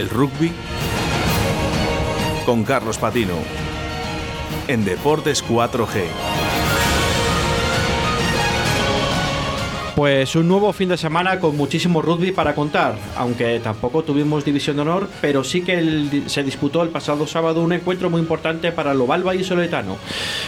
El rugby con Carlos Patino en Deportes 4G. Pues un nuevo fin de semana con muchísimo rugby para contar, aunque tampoco tuvimos división de honor, pero sí que se disputó el pasado sábado un encuentro muy importante para el Oval y Soletano,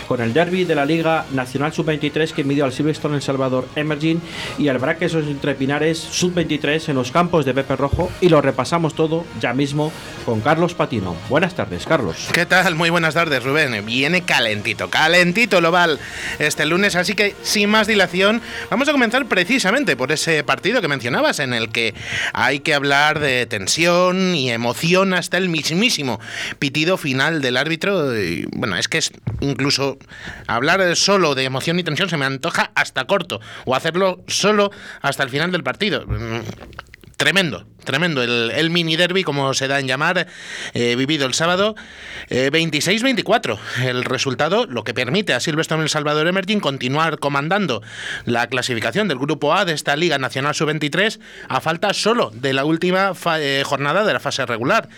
con el derby de la Liga Nacional Sub-23 que midió al Silverstone El Salvador Emerging y al Braquesos entre Pinares Sub-23 en los campos de Pepe Rojo y lo repasamos todo ya mismo con Carlos Patino. Buenas tardes, Carlos. ¿Qué tal? Muy buenas tardes, Rubén. Viene calentito, calentito el Oval este lunes, así que sin más dilación, vamos a comenzar precisamente por ese partido que mencionabas, en el que hay que hablar de tensión y emoción hasta el mismísimo pitido final del árbitro. Y, bueno, es que es incluso hablar solo de emoción y tensión se me antoja hasta corto, o hacerlo solo hasta el final del partido. Tremendo, Tremendo, el, mini derby, como se da en llamar, eh, vivido el sábado. 26-24 eh, el resultado, lo que permite a Silverstone El Salvador Emerging continuar comandando la clasificación del Grupo A de esta Liga Nacional Sub-23 a falta solo de la última eh, jornada de la fase regular.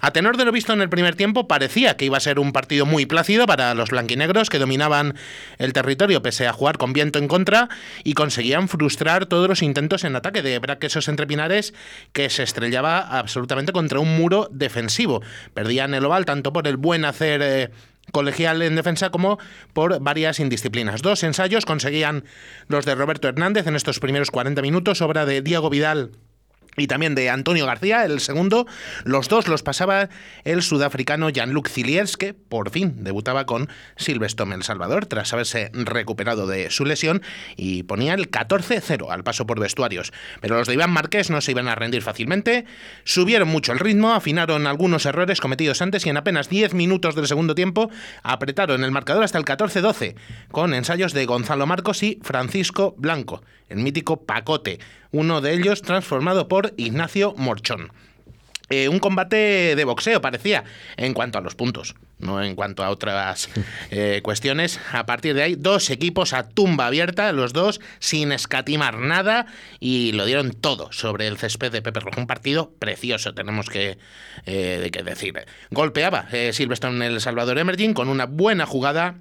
A tenor de lo visto en el primer tiempo, parecía que iba a ser un partido muy plácido para los blanquinegros que dominaban el territorio pese a jugar con viento en contra y conseguían frustrar todos los intentos en ataque de Braquesos entre Pinares que se estrellaba absolutamente contra un muro defensivo. Perdían el oval tanto por el buen hacer... Eh, colegial en defensa como por varias indisciplinas. Dos ensayos conseguían los de Roberto Hernández en estos primeros 40 minutos, obra de Diego Vidal y también de Antonio García, el segundo. Los dos los pasaba el sudafricano Jean-Luc Ciliers, que por fin debutaba con Silverstone El Salvador tras haberse recuperado de su lesión y ponía el 14-0 al paso por vestuarios. Pero los de Iván Márquez no se iban a rendir fácilmente, subieron mucho el ritmo, afinaron algunos errores cometidos antes y en apenas 10 minutos del segundo tiempo apretaron el marcador hasta el 14-12 con ensayos de Gonzalo Marcos y Francisco Blanco, el mítico Pacote uno de ellos transformado por Ignacio Morchón. Eh, un combate de boxeo parecía en cuanto a los puntos, no en cuanto a otras eh, cuestiones. A partir de ahí, dos equipos a tumba abierta, los dos sin escatimar nada y lo dieron todo sobre el césped de Pepe Rojo. Un partido precioso, tenemos que, eh, que decir. Golpeaba Silverstone en el Salvador Emerging con una buena jugada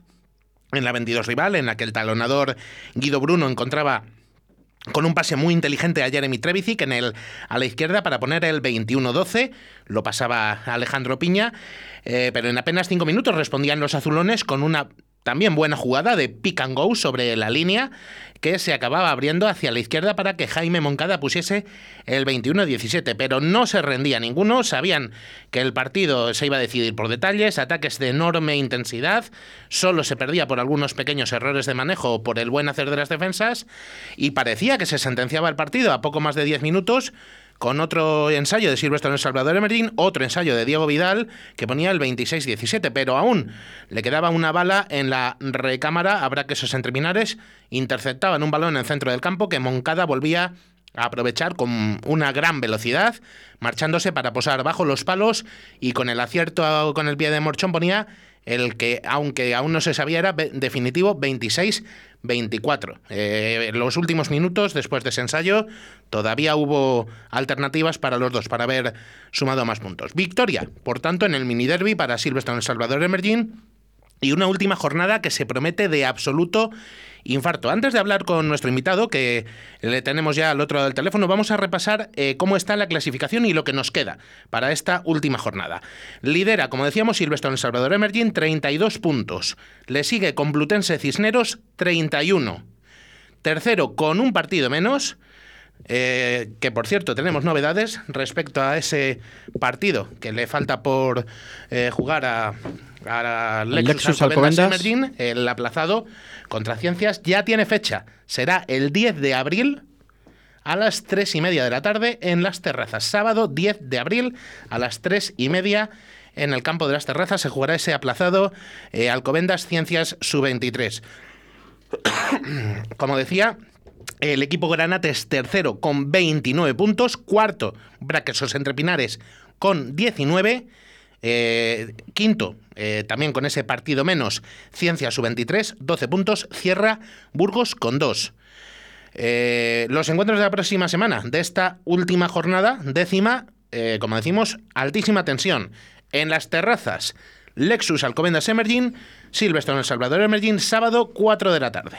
en la 22 rival, en la que el talonador Guido Bruno encontraba con un pase muy inteligente a Jeremy Trevicic en el, a la izquierda para poner el 21-12. Lo pasaba Alejandro Piña, eh, pero en apenas cinco minutos respondían los azulones con una también buena jugada de pick and go sobre la línea que se acababa abriendo hacia la izquierda para que Jaime Moncada pusiese el 21-17, pero no se rendía ninguno, sabían que el partido se iba a decidir por detalles, ataques de enorme intensidad, solo se perdía por algunos pequeños errores de manejo o por el buen hacer de las defensas, y parecía que se sentenciaba el partido a poco más de 10 minutos con otro ensayo de Silvestre Salvador Emerín, otro ensayo de Diego Vidal que ponía el 26-17, pero aún le quedaba una bala en la recámara, habrá que esos entreminares interceptaban un balón en el centro del campo que Moncada volvía a aprovechar con una gran velocidad, marchándose para posar bajo los palos y con el acierto con el pie de Morchón ponía el que, aunque aún no se sabía, era definitivo 26-24. Eh, los últimos minutos, después de ese ensayo, todavía hubo alternativas para los dos, para haber sumado más puntos. Victoria, por tanto, en el mini derby para Silverstone El Salvador Emerging y una última jornada que se promete de absoluto infarto. Antes de hablar con nuestro invitado, que le tenemos ya al otro lado del teléfono, vamos a repasar eh, cómo está la clasificación y lo que nos queda para esta última jornada. Lidera, como decíamos, Silvestre en Salvador Emerging, 32 puntos. Le sigue Complutense Cisneros, 31. Tercero, con un partido menos. Eh, que por cierto tenemos novedades respecto a ese partido que le falta por eh, jugar a, a Lexus Alcobendas el aplazado contra Ciencias ya tiene fecha. Será el 10 de abril a las 3 y media de la tarde en las terrazas. Sábado 10 de abril a las 3 y media en el campo de las terrazas se jugará ese aplazado eh, Alcobendas Ciencias Sub-23. Como decía, el equipo Granate es tercero con 29 puntos, cuarto Braquesos Entre Pinares con 19 eh, quinto, eh, también con ese partido menos, Ciencia Sub-23, 12 puntos, cierra Burgos con 2. Eh, los encuentros de la próxima semana, de esta última jornada, décima, como decimos, altísima tensión. En las terrazas, Lexus Alcobendas Emerging, Silverstone El Salvador Emerging, sábado 4 de la tarde.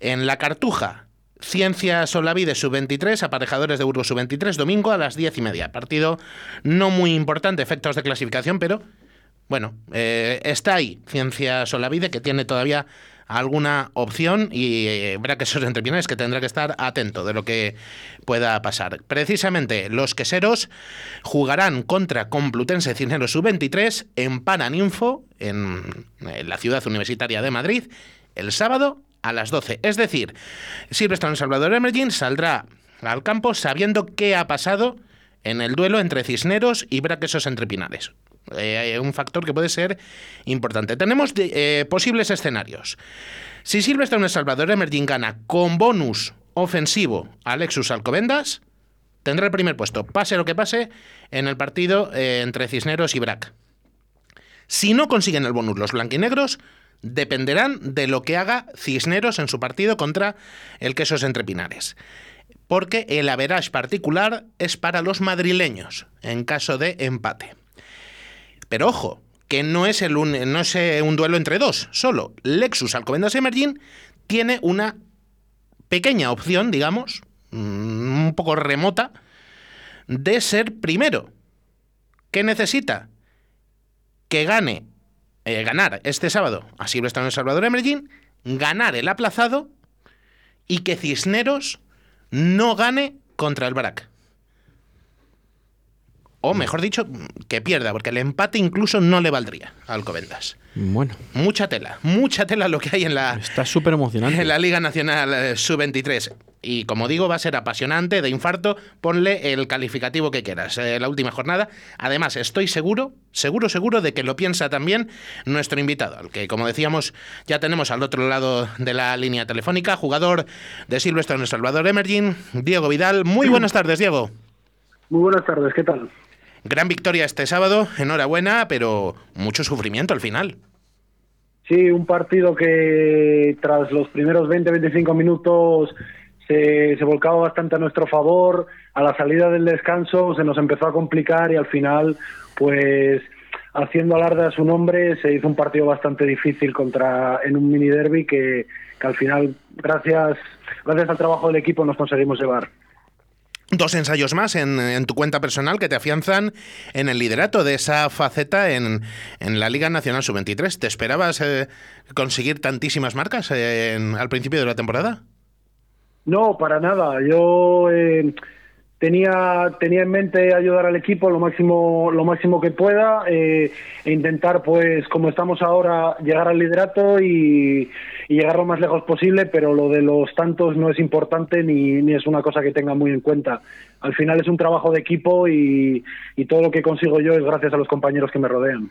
En la Cartuja, Ciencia Solavide Sub-23, Aparejadores de Burgos Sub-23, domingo a las 10 y media. Partido no muy importante, efectos de clasificación, pero bueno, eh, está ahí Ciencia Solavide, que tiene todavía alguna opción y eh, verá que esos entrepinares que tendrá que estar atento de lo que pueda pasar. Precisamente los queseros jugarán contra Complutense Cisneros Sub-23 en Paraninfo, en la ciudad universitaria de Madrid, el sábado a las 12. Es decir, Silverstone Salvador Emerging saldrá al campo sabiendo qué ha pasado en el duelo entre Cisneros y Braquesos Entrepinares. Eh, un factor que puede ser importante. Tenemos eh, posibles escenarios. Si Silverstone Salvador Emerging gana con bonus ofensivo a Lexus Alcobendas, tendrá el primer puesto, pase lo que pase, en el partido eh, entre Cisneros y Brac. Si no consiguen el bonus los blanquinegros, dependerán de lo que haga Cisneros en su partido contra el Quesos Entrepinares. Porque el average particular es para los madrileños en caso de empate. Pero ojo, que no es, el un, no es eh, un duelo entre dos, solo Lexus Alcobendas Emerging tiene una pequeña opción, digamos, mm, un poco remota, de ser primero. ¿Qué necesita? Que gane eh, ganar este sábado a Silvestre en Salvador Emerging, ganar el aplazado y que Cisneros no gane contra el Barak. O mejor dicho, que pierda, porque el empate incluso no le valdría a Alcobendas. Bueno. Mucha tela, mucha tela lo que hay en la. Está súper emocionante. En la Liga Nacional eh, Sub-23. Y como digo, va a ser apasionante, de infarto. Ponle el calificativo que quieras. Eh, la última jornada. Además, estoy seguro, seguro, seguro de que lo piensa también nuestro invitado, al que, como decíamos, ya tenemos al otro lado de la línea telefónica, jugador de Silvestre en Salvador Emerging, Diego Vidal. Muy buenas tardes, Diego. Muy buenas tardes, ¿qué tal? Gran victoria este sábado, enhorabuena, pero mucho sufrimiento al final. Sí, un partido que tras los primeros 20-25 minutos se, se, volcaba bastante a nuestro favor. A la salida del descanso se nos empezó a complicar y al final, pues haciendo alarde a su nombre, se hizo un partido bastante difícil contra en un mini derby que, que al final, gracias, gracias al trabajo del equipo, nos conseguimos llevar dos ensayos más en, en, tu cuenta personal que te afianzan en el liderato de esa faceta en, en la Liga Nacional Sub-23. ¿Te esperabas eh, conseguir tantísimas marcas eh, en, al principio de la temporada? No, para nada. Yo eh, tenía tenía en mente ayudar al equipo lo máximo lo máximo que pueda eh, e intentar pues como estamos ahora llegar al liderato y, llegar lo más lejos posible pero lo de los tantos no es importante ni, ni, es una cosa que tenga muy en cuenta al final es un trabajo de equipo y, y todo lo que consigo yo es gracias a los compañeros que me rodean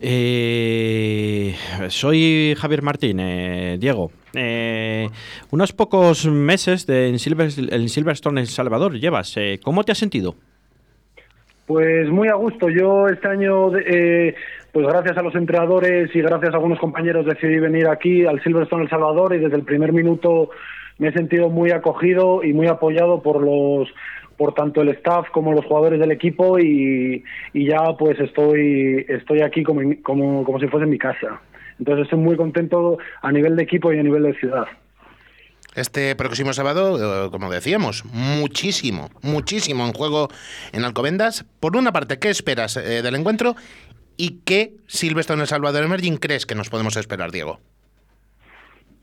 eh, soy Javier Martín, eh, Diego. Eh, unos pocos meses de, en, Silver, en Silverstone, El Salvador, llevas. Eh, ¿Cómo te has sentido? Pues muy a gusto. Yo este año, eh, pues gracias a los entrenadores y gracias a algunos compañeros decidí venir aquí al Silverstone El Salvador y desde el primer minuto me he sentido muy acogido y muy apoyado por los por tanto el staff como los jugadores del equipo y, y ya pues estoy estoy aquí como, como, como si fuese mi casa. Entonces estoy muy contento a nivel de equipo y a nivel de ciudad. Este próximo sábado, eh, como decíamos, muchísimo, muchísimo en juego en Alcobendas. Por una parte, ¿qué esperas eh, del encuentro? ¿Y qué Silvestre en El Salvador Emerging crees que nos podemos esperar, Diego?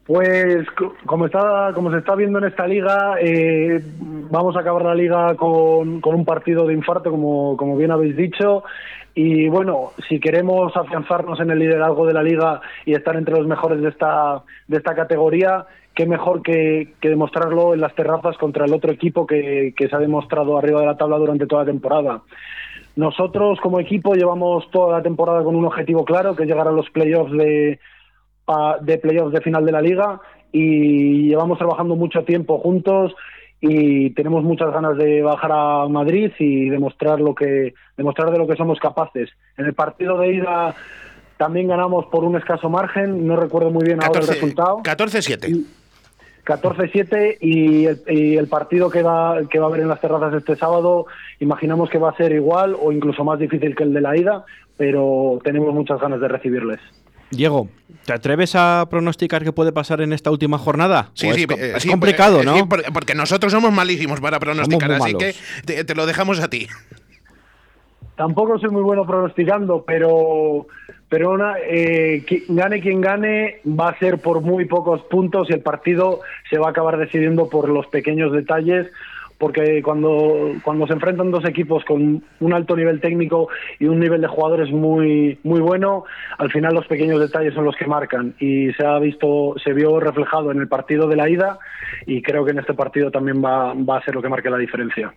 Pues como está, como se está viendo en esta liga, eh, vamos a acabar la liga con, con, un partido de infarto, como, como bien habéis dicho. Y bueno, si queremos afianzarnos en el liderazgo de la liga y estar entre los mejores de esta, de esta categoría, qué mejor que, que demostrarlo en las terrazas contra el otro equipo que, que se ha demostrado arriba de la tabla durante toda la temporada. Nosotros como equipo llevamos toda la temporada con un objetivo claro, que llegar a los playoffs de, de playoffs de final de la liga y llevamos trabajando mucho tiempo juntos y tenemos muchas ganas de bajar a Madrid y demostrar lo que demostrar de lo que somos capaces. En el partido de ida también ganamos por un escaso margen, no recuerdo muy bien 14, ahora el resultado. 14-7. 14-7 y, el, y el partido que va, que va a haber en las terrazas este sábado, imaginamos que va a ser igual o incluso más difícil que el de la ida, pero tenemos muchas ganas de recibirles. Diego, ¿te atreves a pronosticar qué puede pasar en esta última jornada? Sí, ¿O sí, es, eh, es sí, complicado, eh, ¿no? sí, porque nosotros somos malísimos para pronosticar, así malos. que te, te lo dejamos a ti. Tampoco soy muy bueno pronosticando, pero pero una, eh, qui- gane quien gane va a ser por muy pocos puntos y el partido se va a acabar decidiendo por los pequeños detalles porque cuando, cuando se enfrentan dos equipos con un alto nivel técnico y un nivel de jugadores muy muy bueno, al final los pequeños detalles son los que marcan y se ha visto se vio reflejado en el partido de la ida y creo que en este partido también va, va a ser lo que marque la diferencia.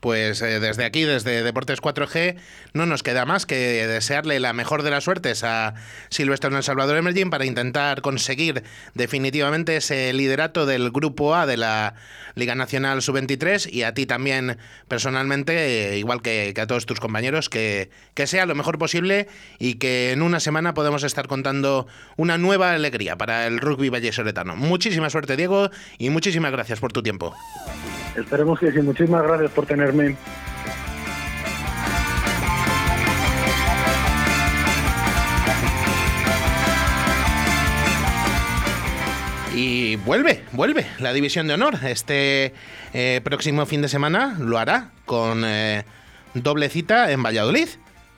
Pues eh, desde aquí, desde Deportes 4G, no nos queda más que desearle la mejor de las suertes a Silvestre en El Salvador Emerging para intentar conseguir definitivamente ese liderato del Grupo A de la Liga Nacional Sub-23 y a ti también personalmente, eh, igual que, a todos tus compañeros, que, que sea lo mejor posible y que en una semana podamos estar contando una nueva alegría para el rugby vallesoletano. Muchísima suerte, Diego, y muchísimas gracias por tu tiempo. Esperemos que sí. Muchísimas gracias por tenerme. Y vuelve, vuelve la división de honor. Este eh, próximo fin de semana lo hará con eh, doble cita en Valladolid.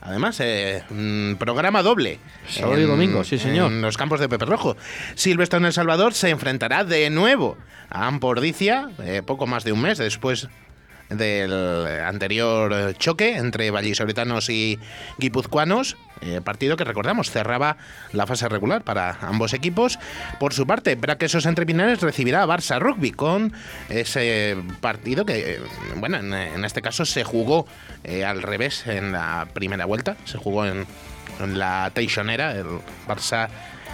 Además, eh, mm, programa doble. Sábado y domingo, sí, señor. En los campos de Pepe Rojo. Silvestre en El Salvador se enfrentará de nuevo a Ampordicia, eh, poco más de un mes después del anterior choque entre vallisoletanos y guipuzcoanos, eh, partido que recordamos cerraba la fase regular para ambos equipos. Por su parte, Braquesos Entre Pinares recibirá a Barça Rugby con ese partido que, bueno, en, en este caso se jugó eh, al revés en la primera vuelta, se jugó en, en la Teixonera, el Barça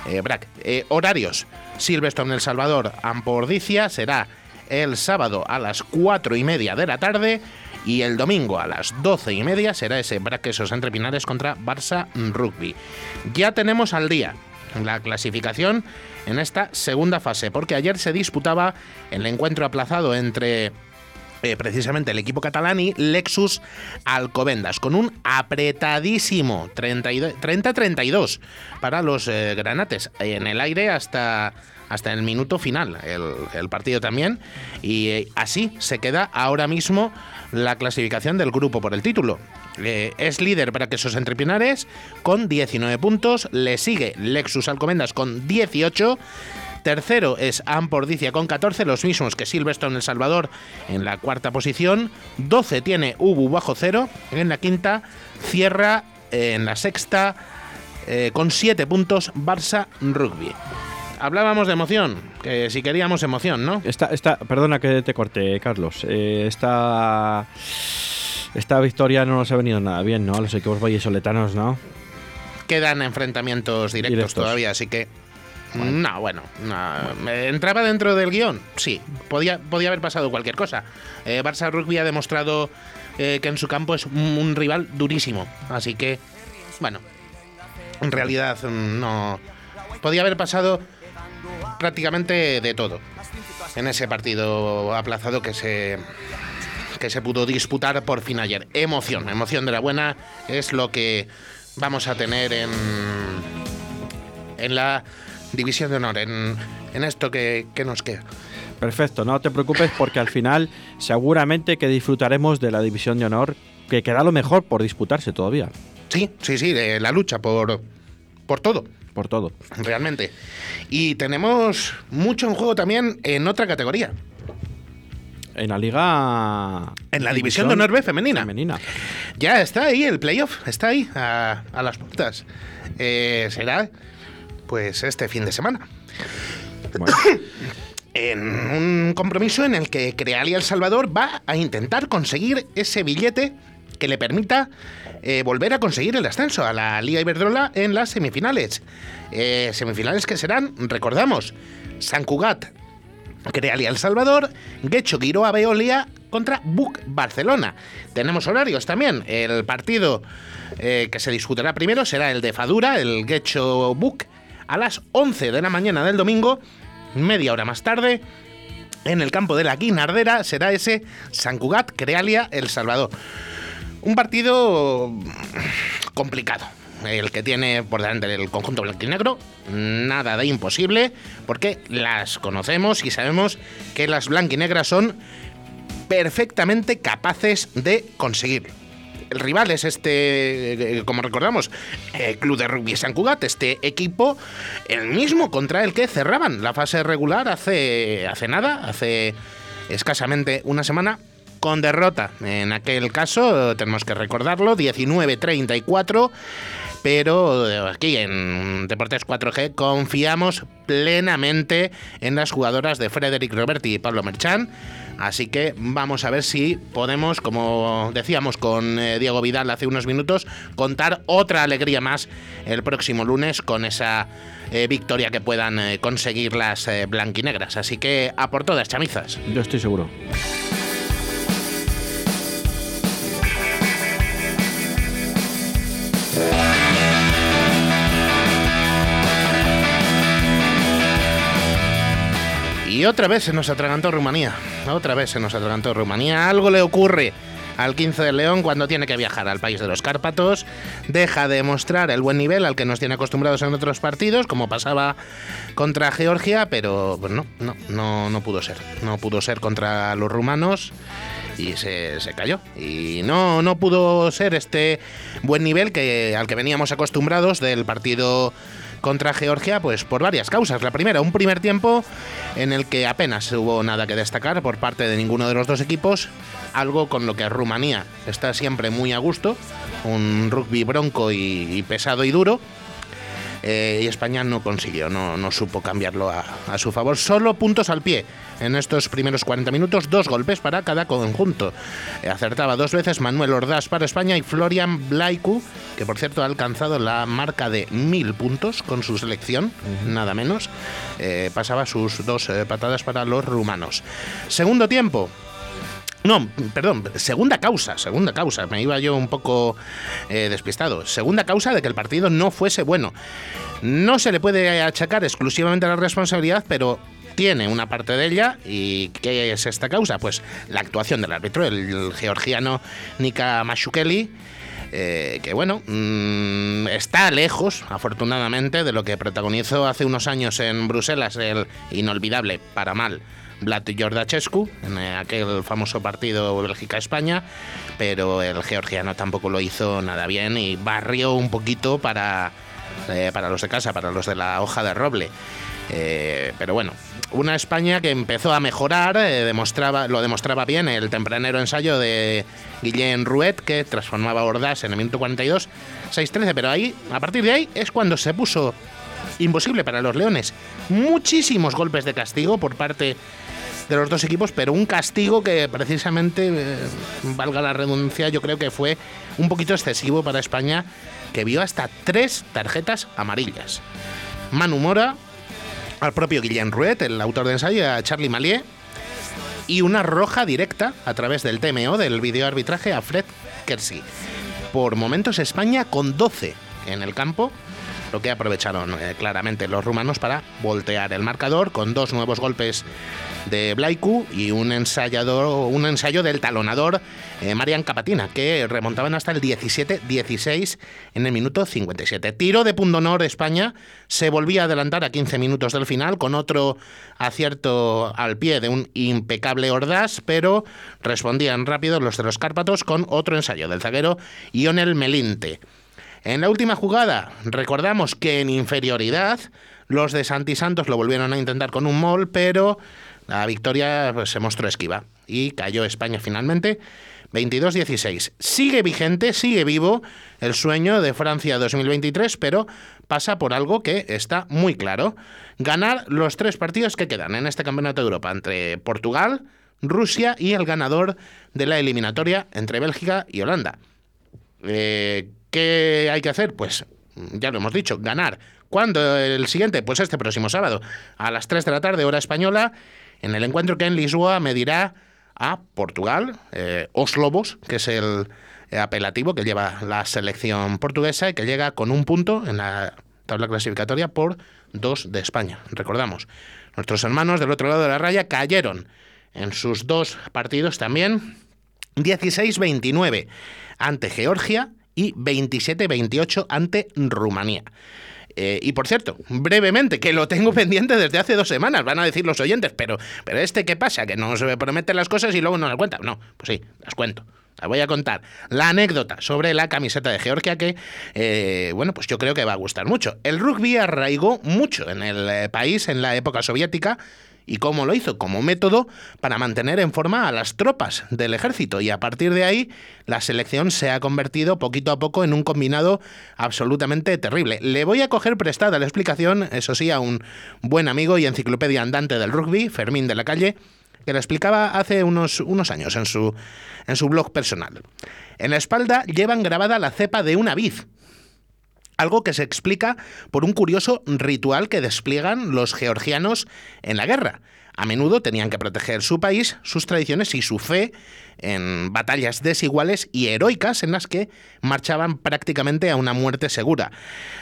eh, Brac. Eh, horarios: Silverstone El Salvador, Ampordicia será el sábado a las 4 y media de la tarde y el domingo a las 12 y media será ese Braquesos entre Pinares contra Barça Rugby. Ya tenemos al día la clasificación en esta segunda fase, porque ayer se disputaba el encuentro aplazado entre eh, precisamente el equipo catalán y Lexus Alcobendas, con un apretadísimo 32 30-32 para los eh, granates en el aire hasta, hasta el minuto final, el, partido también, y eh, así se queda ahora mismo la clasificación del grupo por el título. Eh, es líder para que esos entrepinares con 19 puntos, le sigue Lexus Alcobendas con 18. Tercero es Ampordicia con 14, los mismos que Silverstone El Salvador en la cuarta posición. 12 tiene Ubu bajo cero. En la quinta cierra eh, en la sexta eh, con 7 puntos Barça Rugby. Hablábamos de emoción, que si queríamos emoción, ¿no? Esta, esta, perdona que te corte, Carlos. Eh, esta, esta victoria no nos ha venido nada bien, ¿no? A los equipos vallesoletanos, ¿no? Quedan enfrentamientos directos, Directos. todavía, así que. No, bueno, no, ¿me ¿entraba dentro del guion? Sí, podía, podía haber pasado cualquier cosa. Eh, Barça Rugby ha demostrado eh, que en su campo es un, un rival durísimo, así que, bueno, en realidad mm, no. Podía haber pasado prácticamente de todo en ese partido aplazado que se que se pudo disputar por fin ayer. Emoción, emoción de la buena es lo que vamos a tener en en la división de honor, en, en esto que, que nos queda. Perfecto, no te preocupes porque al final seguramente que disfrutaremos de la división de honor, que queda lo mejor por disputarse todavía, Sí, sí, sí, de la lucha por, por todo, por todo. realmente. Y tenemos mucho en juego también en otra categoría, En la liga... en la división de honor B femenina. femenina. Ya está ahí el playoff, está ahí, a, a las puertas. Eh, será, pues, este fin de semana. Bueno, En un compromiso en el que Crealia El Salvador va a intentar conseguir ese billete que le permita eh, volver a conseguir el ascenso a la Liga Iberdrola en las semifinales. Eh, semifinales que serán, recordamos, San Cugat, Crealia El Salvador, Guecho Guiroa Veolia contra Buc Barcelona. Tenemos horarios también. El partido eh, que se disputará primero será el de Fadura, el Guecho Buc, a las 11 de la mañana del domingo. Media hora más tarde, en el campo de la Guinardera será ese San Cugat Crealia El Salvador. Un partido complicado, el que tiene por delante el conjunto blanquinegro, nada de imposible, porque las conocemos y sabemos que las blanquinegras son perfectamente capaces de conseguirlo. El rival es este, eh, como recordamos, el Club de Rugby San Cugat, este equipo, el mismo contra el que cerraban la fase regular hace, hace nada, hace escasamente una semana, con derrota. En aquel caso, tenemos que recordarlo, 19-34 pero aquí en Deportes 4G confiamos plenamente en las jugadoras de Frederick Roberti y Pablo Merchan. Así que vamos a ver si podemos, como decíamos con eh, Diego Vidal hace unos minutos, contar otra alegría más el próximo lunes con esa eh, victoria que puedan eh, conseguir las blanquinegras. Así que a por todas, chamizas. Yo estoy seguro. Y otra vez se nos atragantó Rumanía. Otra vez se nos atragantó Rumanía. Algo le ocurre al 15 de León cuando tiene que viajar al país de los Cárpatos. Deja de mostrar el buen nivel al que nos tiene acostumbrados en otros partidos, como pasaba contra Georgia, pero pues no, no, no, no pudo ser. No pudo ser contra los rumanos y se, se, cayó. Y no, no pudo ser este buen nivel que, al que veníamos acostumbrados del partido contra Georgia, pues por varias causas. La primera, un primer tiempo en el que apenas hubo nada que destacar por parte de ninguno de los dos equipos, algo con lo que Rumanía está siempre muy a gusto, un rugby bronco y, pesado y duro. Eh, y España no consiguió, no, no supo cambiarlo a, a, su favor. Solo puntos al pie en estos primeros 40 minutos, dos golpes para cada conjunto. Eh, acertaba dos veces Manuel Ordaz para España y Florian Blaiku, que por cierto ha alcanzado la marca de mil puntos con su selección, nada menos. Eh, pasaba sus dos patadas para los rumanos. Segundo tiempo, no, perdón, segunda causa, segunda causa, me iba yo un poco eh, despistado. Segunda causa de que el partido no fuese bueno. No se le puede achacar exclusivamente la responsabilidad, pero tiene una parte de ella. ¿Y qué es esta causa? Pues la actuación del árbitro, el, georgiano Nika Mashukeli. Eh, que bueno, mmm, está lejos, afortunadamente, de lo que protagonizó hace unos años en Bruselas el inolvidable, para mal, Vlad Jordachescu en aquel famoso partido Bélgica-España, pero el georgiano tampoco lo hizo nada bien y barrió un poquito para, eh, para los de casa, para los de la hoja de roble. Eh, pero bueno, una España que empezó a mejorar, eh, demostraba, lo demostraba bien el tempranero ensayo de Guillén Ruet, que transformaba a Ordaz en el minuto 42, 6-13, pero ahí, a partir de ahí, es cuando se puso imposible para los Leones. Muchísimos golpes de castigo por parte de los dos equipos, pero un castigo que precisamente, eh, valga la redundancia, yo creo que fue un poquito excesivo para España, que vio hasta tres tarjetas amarillas. Manu Mora, al propio Guillén Ruet, el autor de ensayo, a Charlie Malier, y una roja directa a través del TMO, del videoarbitraje, a Fred Kersey. Por momentos España con 12 en el campo, lo que aprovecharon eh, claramente los rumanos para voltear el marcador con dos nuevos golpes de Blaiku y un ensayador, un ensayo del talonador eh, Marian Capatina, que remontaban hasta el 17-16 en el minuto 57. Tiro de punto honor España, se volvía a adelantar a 15 minutos del final con otro acierto al pie de un impecable Ordaz, pero respondían rápido los de los Cárpatos con otro ensayo del zaguero Ionel Melinte. En la última jugada, recordamos que en inferioridad, los de Santi Santos lo volvieron a intentar con un mol, pero la victoria pues, se mostró esquiva y cayó España finalmente 22-16. Sigue vigente, sigue vivo el sueño de Francia 2023, pero pasa por algo que está muy claro. Ganar los tres partidos que quedan en este Campeonato de Europa entre Portugal, Rusia y el ganador de la eliminatoria entre Bélgica y Holanda. Eh, ¿Qué hay que hacer? Pues ya lo hemos dicho, ganar. ¿Cuándo el siguiente? Pues este próximo sábado, a las 3 de la tarde, hora española, en el encuentro que en Lisboa medirá a Portugal, eh, Os Lobos, que es el apelativo que lleva la selección portuguesa y que llega con un punto en la tabla clasificatoria por dos de España. Recordamos, nuestros hermanos del otro lado de la raya cayeron en sus dos partidos también. 16-29 ante Georgia y 27-28 ante Rumanía. Eh, y por cierto, brevemente, que lo tengo pendiente desde hace dos semanas, van a decir los oyentes, pero, pero este qué pasa, que no se prometen las cosas y luego no las cuenta. No, pues sí, las cuento. Las voy a contar. La anécdota sobre la camiseta de Georgia que, eh, bueno, pues yo creo que va a gustar mucho. El rugby arraigó mucho en el eh, país en la época soviética ¿Y cómo lo hizo? Como método para mantener en forma a las tropas del ejército. Y a partir de ahí, la selección se ha convertido poquito a poco en un combinado absolutamente terrible. Le voy a coger prestada la explicación, eso sí, a un buen amigo y enciclopedia andante del rugby, Fermín de la Calle, que la explicaba hace unos, unos años en su, en su blog personal. En la espalda llevan grabada la cepa de una vid, algo que se explica por un curioso ritual que despliegan los georgianos en la guerra. A menudo tenían que proteger su país, sus tradiciones y su fe en batallas desiguales y heroicas en las que marchaban prácticamente a una muerte segura.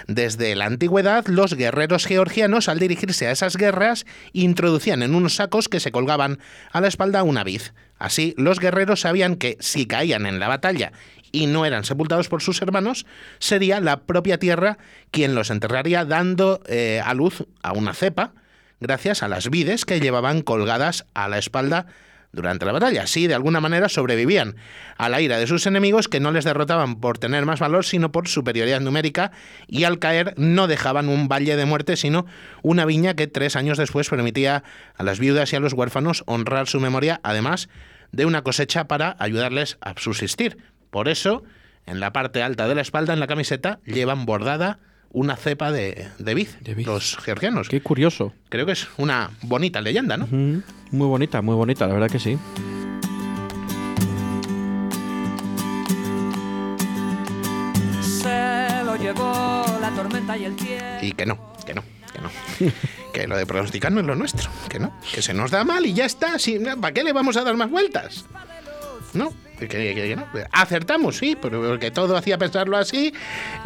Desde la antigüedad, los guerreros georgianos, al dirigirse a esas guerras, introducían en unos sacos que se colgaban a la espalda una vid. Así, los guerreros sabían que si caían en la batalla y no eran sepultados por sus hermanos, sería la propia tierra quien los enterraría dando eh, a luz a una cepa, gracias a las vides que llevaban colgadas a la espalda durante la batalla. Así, de alguna manera, sobrevivían a la ira de sus enemigos que no les derrotaban por tener más valor, sino por superioridad numérica, y al caer no dejaban un valle de muerte, sino una viña que tres años después permitía a las viudas y a los huérfanos honrar su memoria, además de una cosecha para ayudarles a subsistir. Por eso, en la parte alta de la espalda, en la camiseta, llevan bordada una cepa de, de vid, los georgianos. Qué curioso. Creo que es una bonita leyenda, ¿no? Muy bonita, muy bonita, la verdad que sí. Se lo llevó la tormenta y el tiempo. Y que no, que no, que no. que lo de pronosticar no es lo nuestro, que no, que se nos da mal y ya está. ¿Para qué le vamos a dar más vueltas? ¿No? Acertamos, sí, porque todo hacía pensarlo así.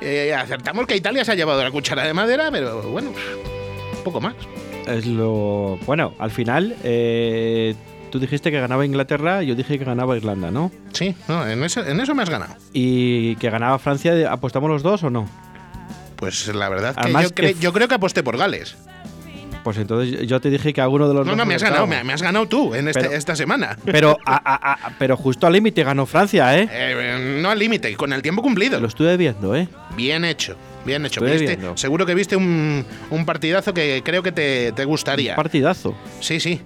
Eh, acertamos que Italia se ha llevado la cuchara de madera, pero bueno, poco más. Es lo. Bueno, al final. Eh, tú dijiste que ganaba Inglaterra, yo dije que ganaba Irlanda, ¿no? Sí, en, eso, en eso me has ganado. ¿Y que ganaba Francia? ¿Apostamos los dos o no? Pues la verdad que yo, yo creo que aposté por Gales. Pues entonces yo te dije que alguno de los no. No, me has ganado, me, has ganado tú en este, esta semana. Pero, pero justo al límite ganó Francia, ¿eh? ¿eh? No al límite, con el tiempo cumplido. Lo estuve viendo, ¿eh? Bien hecho, bien hecho. seguro que viste un, partidazo que creo que te, te gustaría. Un partidazo. Sí, sí.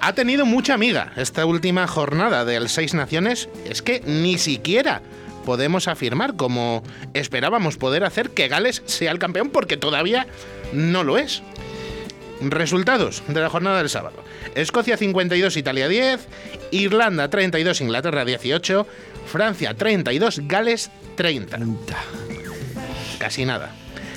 Ha tenido mucha amiga esta última jornada del Seis Naciones. Es que ni siquiera podemos afirmar, como esperábamos poder hacer, que Gales sea el campeón, porque todavía no lo es. Resultados de la jornada del sábado. Escocia 52, Italia 10, Irlanda 32, Inglaterra 18, Francia 32, Gales 30. Casi nada.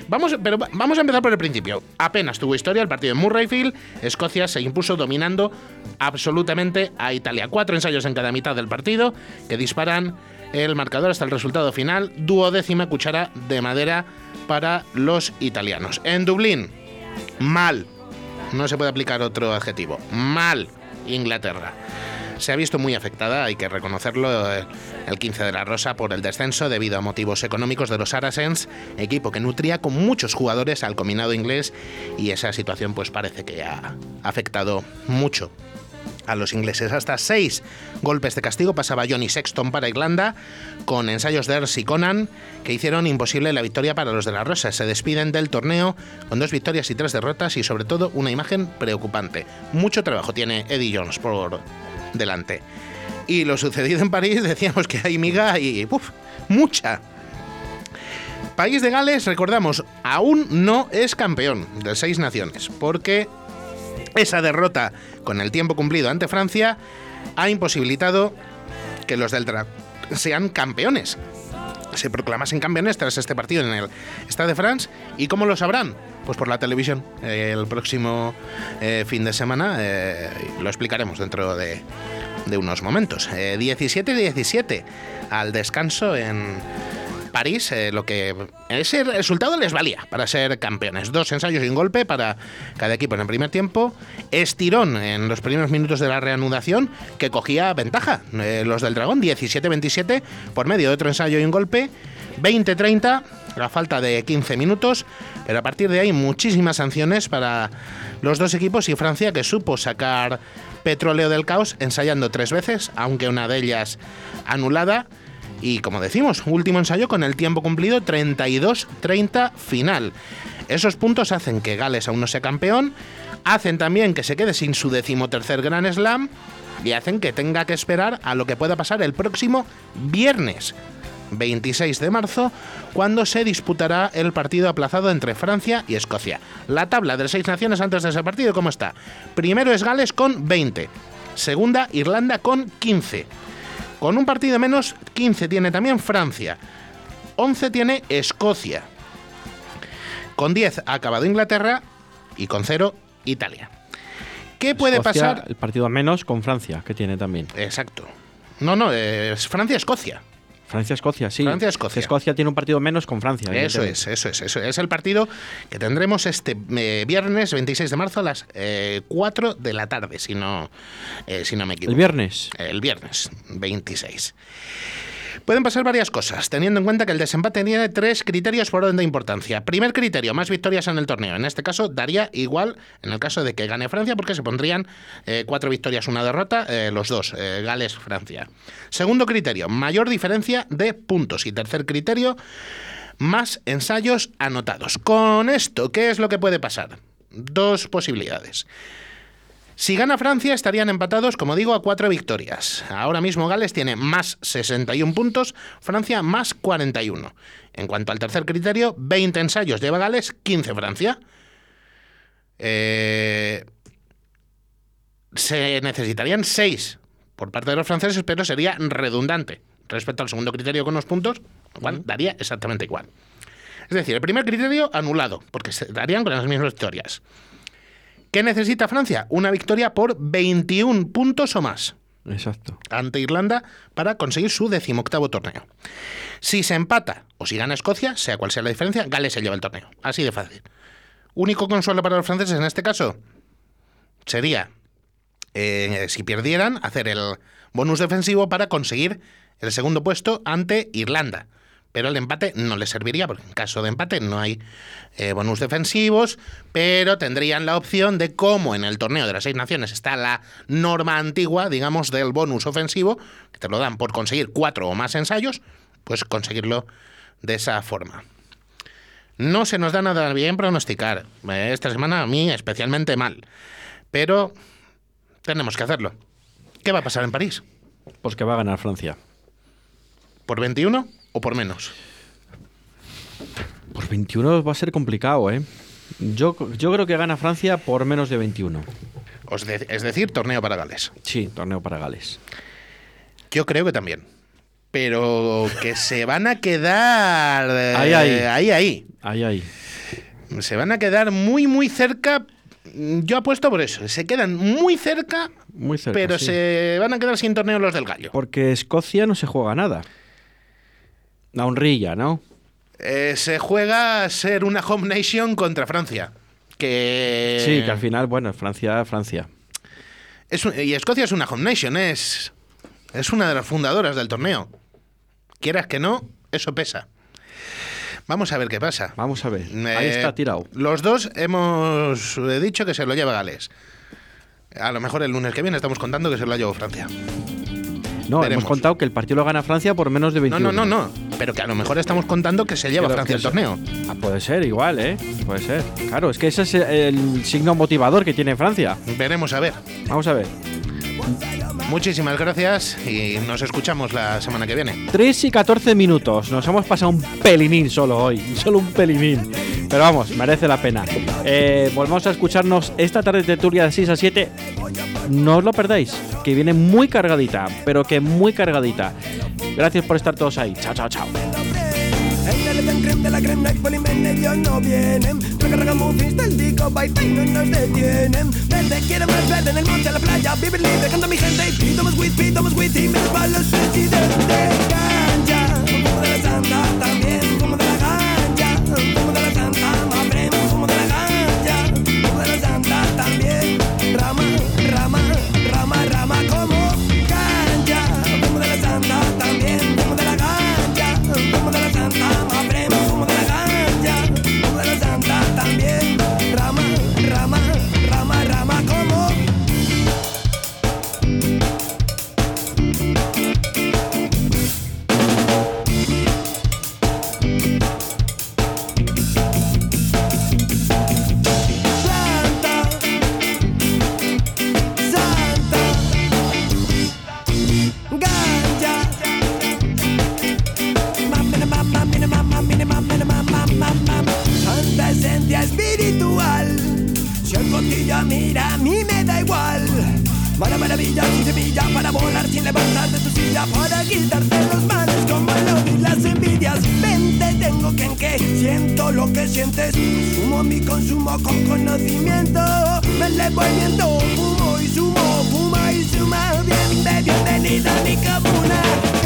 Vamos, pero vamos a empezar por el principio. Apenas tuvo historia el partido en Murrayfield. Escocia se impuso dominando absolutamente a Italia. Cuatro ensayos en cada mitad del partido que disparan el marcador hasta el resultado final. Duodécima cuchara de madera para los italianos. En Dublín, mal no se puede aplicar otro adjetivo. Mal Inglaterra. Se ha visto muy afectada, hay que reconocerlo, el 15 de la Rosa por el descenso debido a motivos económicos de los Saracens, equipo que nutría con muchos jugadores al combinado inglés y esa situación pues parece que ha afectado mucho a los ingleses. Hasta seis golpes de castigo pasaba Johnny Sexton para Irlanda, con ensayos de Ers y Conan que hicieron imposible la victoria para los de la Rosa. Se despiden del torneo con dos victorias y tres derrotas y sobre todo una imagen preocupante. Mucho trabajo tiene Eddie Jones por delante. Y lo sucedido en París decíamos que hay miga y uf, mucha. País de Gales, recordamos, aún no es campeón de seis naciones, porque esa derrota con el tiempo cumplido ante Francia ha imposibilitado que los del draft sean campeones. Se proclamasen campeones tras este partido en el Stade de France. ¿Y cómo lo sabrán? Pues por la televisión. el próximo eh, fin de semana eh, lo explicaremos dentro de, unos momentos. 17-17 eh, al descanso en París eh, lo que ese resultado les valía para ser campeones. Dos ensayos y un golpe para cada equipo en el primer tiempo. Estirón en los primeros minutos de la reanudación que cogía ventaja. Eh, los del Dragón 17-27 por medio de otro ensayo y un golpe. 20-30 a falta de 15 minutos, pero a partir de ahí muchísimas sanciones para los dos equipos y Francia que supo sacar petróleo del caos ensayando tres veces, aunque una de ellas anulada. Y como decimos, último ensayo con el tiempo cumplido 32-30 final. Esos puntos hacen que Gales aún no sea campeón, hacen también que se quede sin su decimotercer Gran Slam y hacen que tenga que esperar a lo que pueda pasar el próximo viernes 26 de marzo, cuando se disputará el partido aplazado entre Francia y Escocia. La tabla de seis naciones antes de ese partido, ¿cómo está? Primero es Gales con 20, segunda Irlanda con 15. Con un partido menos, 15 tiene también Francia, 11 tiene Escocia. Con 10 ha acabado Inglaterra y con 0 Italia. ¿Qué puede pasar? El partido menos con Francia, que tiene también. Exacto. No, no, es Francia-Escocia. Francia-Escocia, sí. Francia-Escocia. Escocia tiene un partido menos con Francia. Eso es, eso es, eso es el partido que tendremos este eh, viernes 26 de marzo a las 4 eh, de la tarde, si no, eh, si no me equivoco. ¿El viernes? El viernes 26. Pueden pasar varias cosas, teniendo en cuenta que el desempate tiene tres criterios por orden de importancia. Primer criterio, más victorias en el torneo. En este caso, daría igual en el caso de que gane Francia, porque se pondrían eh, cuatro victorias, una derrota, eh, los dos, eh, Gales-Francia. Segundo criterio, mayor diferencia de puntos. Y tercer criterio, más ensayos anotados. Con esto, ¿qué es lo que puede pasar? Dos posibilidades. Si gana Francia, estarían empatados, como digo, a cuatro victorias. Ahora mismo Gales tiene más 61 puntos, Francia más 41. En cuanto al tercer criterio, 20 ensayos lleva Gales, 15 Francia. Eh, se necesitarían 6 por parte de los franceses, pero sería redundante respecto al segundo criterio con los puntos, cual daría exactamente igual. Es decir, el primer criterio anulado, porque se darían con las mismas victorias. ¿Qué necesita Francia? Una victoria por 21 puntos o más. Exacto. Ante Irlanda para conseguir su decimoctavo torneo. Si se empata o si gana Escocia, sea cual sea la diferencia, Gales se lleva el torneo. Así de fácil. Único consuelo para los franceses en este caso sería, eh, si perdieran, hacer el bonus defensivo para conseguir el segundo puesto ante Irlanda pero el empate no les serviría, porque en caso de empate no hay eh, bonus defensivos, pero tendrían la opción de, como en el torneo de las seis naciones está la norma antigua, digamos, del bonus ofensivo, que te lo dan por conseguir cuatro o más ensayos, pues conseguirlo de esa forma. No se nos da nada bien pronosticar. Eh, esta semana a mí especialmente mal. Pero tenemos que hacerlo. ¿Qué va a pasar en París? Pues que va a ganar Francia. ¿Por 21? O por menos? Por 21 va a ser complicado, ¿eh? Yo, yo creo que gana Francia por menos de 21. es decir, torneo para Gales. Sí, torneo para Gales. Yo creo que también. Pero que se van a quedar. ahí, ahí. Ahí, ahí. Ahí, ahí. Se van a quedar muy, muy cerca. Yo apuesto por eso. Se quedan muy cerca. Muy cerca. Pero se van a quedar sin torneo los del Gallo. Porque Escocia no se juega nada. La honrilla, ¿no? Eh, se juega a ser una home nation contra Francia. Que... Sí, que al final, bueno, Francia, Francia. y Escocia es una home nation, es, es una de las fundadoras del torneo. Quieras que no, eso pesa. Vamos a ver qué pasa. Vamos a ver. Ahí está eh, tirado. Los dos hemos dicho que se lo lleva Gales. A lo mejor el lunes que viene estamos contando que se lo ha llevado Francia. No, hemos contado que el partido lo gana Francia por menos de 21. No, no, no, no. Pero que a lo mejor estamos contando que se lleva Francia el torneo. Ah, puede ser, igual, ¿eh? Puede ser. Claro, es que ese es el signo motivador que tiene Francia. Veremos a ver. Vamos a ver. Muchísimas gracias y nos escuchamos la semana que viene. 3 y 14 minutos. Nos hemos pasado un pelinín solo hoy. Solo un pelinín. Pero vamos, merece la pena. Eh, volvemos a escucharnos esta tarde de Turia de 6 a 7. No os lo perdáis, que viene muy cargadita, pero que muy cargadita. Gracias por estar todos ahí. Chao, chao, chao tan creme de la creme, no hay polimen, ellos no vienen. Raga, raga, muffins del disco, baita y no nos detienen. Verde, quiero más verde en el monte, a la playa, vivir libre, canta mi gente. Y tomamos weed, tomamos weed y me para los residentes. Cancha, un de la santa también. Levántate de tu silla para quitarte los males como el y las envidias. Vente, tengo que en qué siento lo que sientes. Sumo mi consumo con conocimiento. Me elevo y miento, fumo y sumo, fuma y suma. Bien, bienvenida a mi comuna.